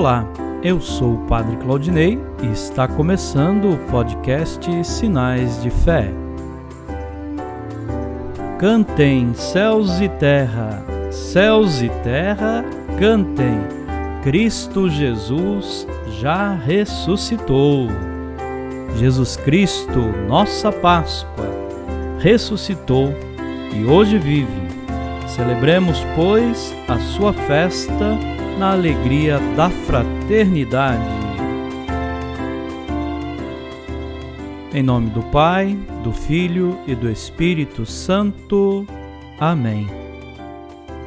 Olá, eu sou o Padre Claudinei e está começando o podcast Sinais de Fé. Cantem céus e terra, céus e terra, cantem. Cristo Jesus já ressuscitou. Jesus Cristo, nossa Páscoa, ressuscitou e hoje vive. Celebremos, pois, a sua festa na alegria da fraternidade. Em nome do Pai, do Filho e do Espírito Santo. Amém.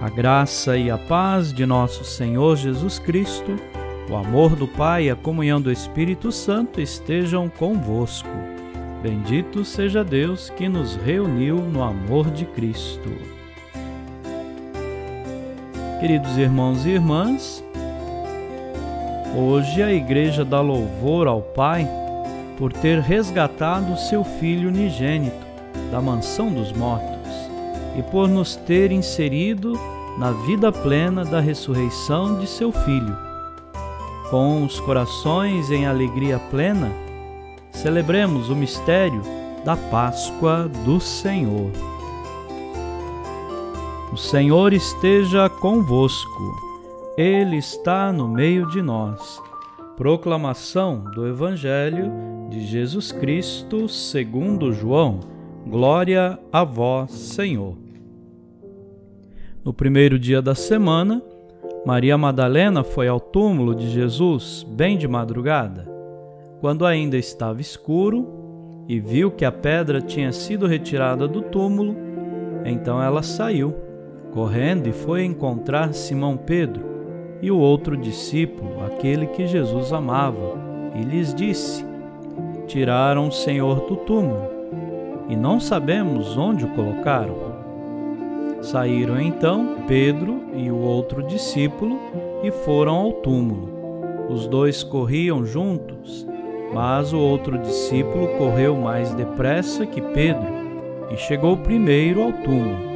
A graça e a paz de nosso Senhor Jesus Cristo, o amor do Pai e a comunhão do Espírito Santo estejam convosco. Bendito seja Deus que nos reuniu no amor de Cristo. Queridos irmãos e irmãs, hoje a Igreja dá louvor ao Pai por ter resgatado seu Filho unigênito da mansão dos mortos e por nos ter inserido na vida plena da ressurreição de seu Filho. Com os corações em alegria plena, celebremos o mistério da Páscoa do Senhor. O Senhor esteja convosco, Ele está no meio de nós. Proclamação do Evangelho de Jesus Cristo segundo João. Glória a vós, Senhor. No primeiro dia da semana, Maria Madalena foi ao túmulo de Jesus bem de madrugada, quando ainda estava escuro, e viu que a pedra tinha sido retirada do túmulo, então ela saiu correndo e foi encontrar Simão Pedro e o outro discípulo, aquele que Jesus amava, e lhes disse: Tiraram o Senhor do túmulo e não sabemos onde o colocaram. Saíram então Pedro e o outro discípulo e foram ao túmulo. Os dois corriam juntos, mas o outro discípulo correu mais depressa que Pedro e chegou primeiro ao túmulo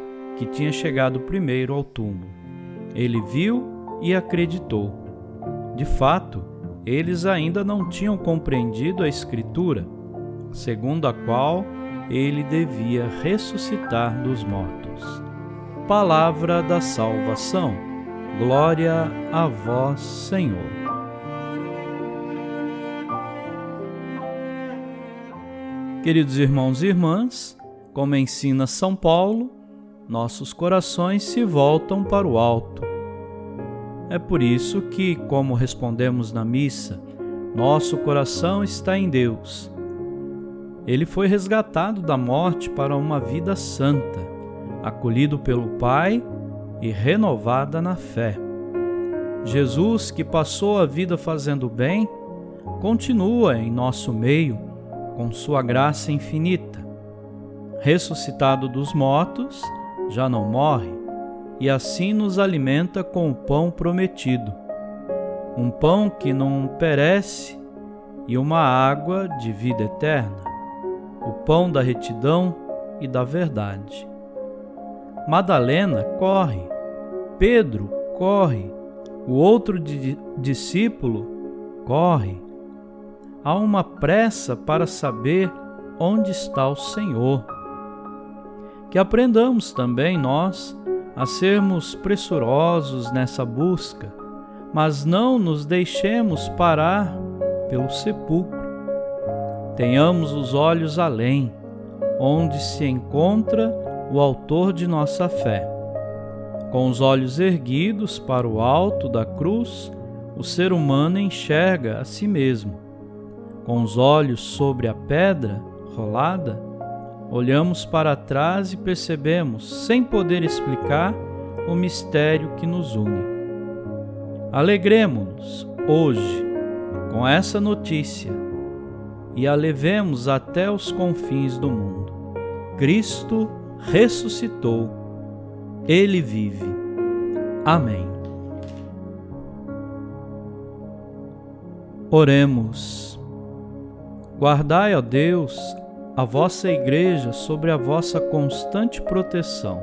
que tinha chegado primeiro ao túmulo. Ele viu e acreditou. De fato, eles ainda não tinham compreendido a Escritura, segundo a qual ele devia ressuscitar dos mortos. Palavra da salvação. Glória a vós, Senhor. Queridos irmãos e irmãs, como ensina São Paulo, nossos corações se voltam para o alto. É por isso que, como respondemos na missa, nosso coração está em Deus. Ele foi resgatado da morte para uma vida santa, acolhido pelo Pai e renovada na fé. Jesus, que passou a vida fazendo bem, continua em nosso meio com sua graça infinita. Ressuscitado dos mortos, já não morre, e assim nos alimenta com o pão prometido, um pão que não perece e uma água de vida eterna, o pão da retidão e da verdade. Madalena corre, Pedro corre, o outro discípulo corre. Há uma pressa para saber onde está o Senhor que aprendamos também nós a sermos pressurosos nessa busca, mas não nos deixemos parar pelo sepulcro. Tenhamos os olhos além, onde se encontra o Autor de nossa fé. Com os olhos erguidos para o alto da cruz, o ser humano enxerga a si mesmo. Com os olhos sobre a pedra rolada, Olhamos para trás e percebemos, sem poder explicar, o mistério que nos une. Alegremos-nos hoje com essa notícia e a levemos até os confins do mundo. Cristo ressuscitou, Ele vive. Amém. Oremos. Guardai, ó Deus, a vossa Igreja sobre a vossa constante proteção,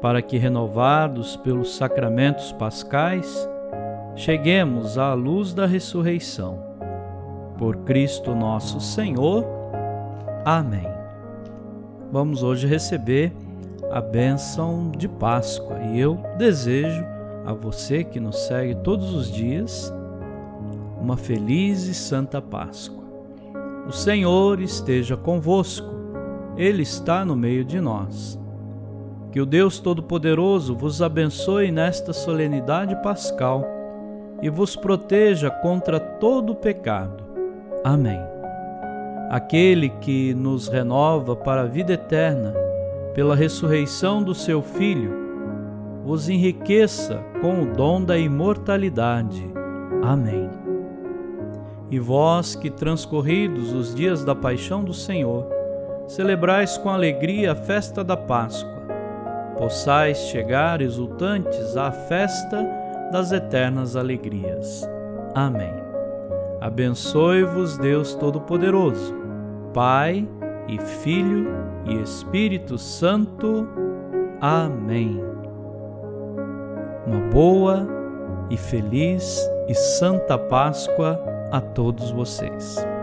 para que, renovados pelos sacramentos pascais, cheguemos à luz da ressurreição. Por Cristo nosso Senhor. Amém. Vamos hoje receber a bênção de Páscoa e eu desejo a você que nos segue todos os dias uma feliz e santa Páscoa. O Senhor esteja convosco, Ele está no meio de nós. Que o Deus Todo-Poderoso vos abençoe nesta solenidade pascal e vos proteja contra todo pecado. Amém. Aquele que nos renova para a vida eterna, pela ressurreição do seu Filho, vos enriqueça com o dom da imortalidade. Amém. E vós que transcorridos os dias da paixão do Senhor, celebrais com alegria a festa da Páscoa, possais chegar exultantes à festa das eternas alegrias. Amém. Abençoe-vos Deus Todo-Poderoso, Pai e Filho e Espírito Santo. Amém. Uma boa e feliz e santa Páscoa a todos vocês.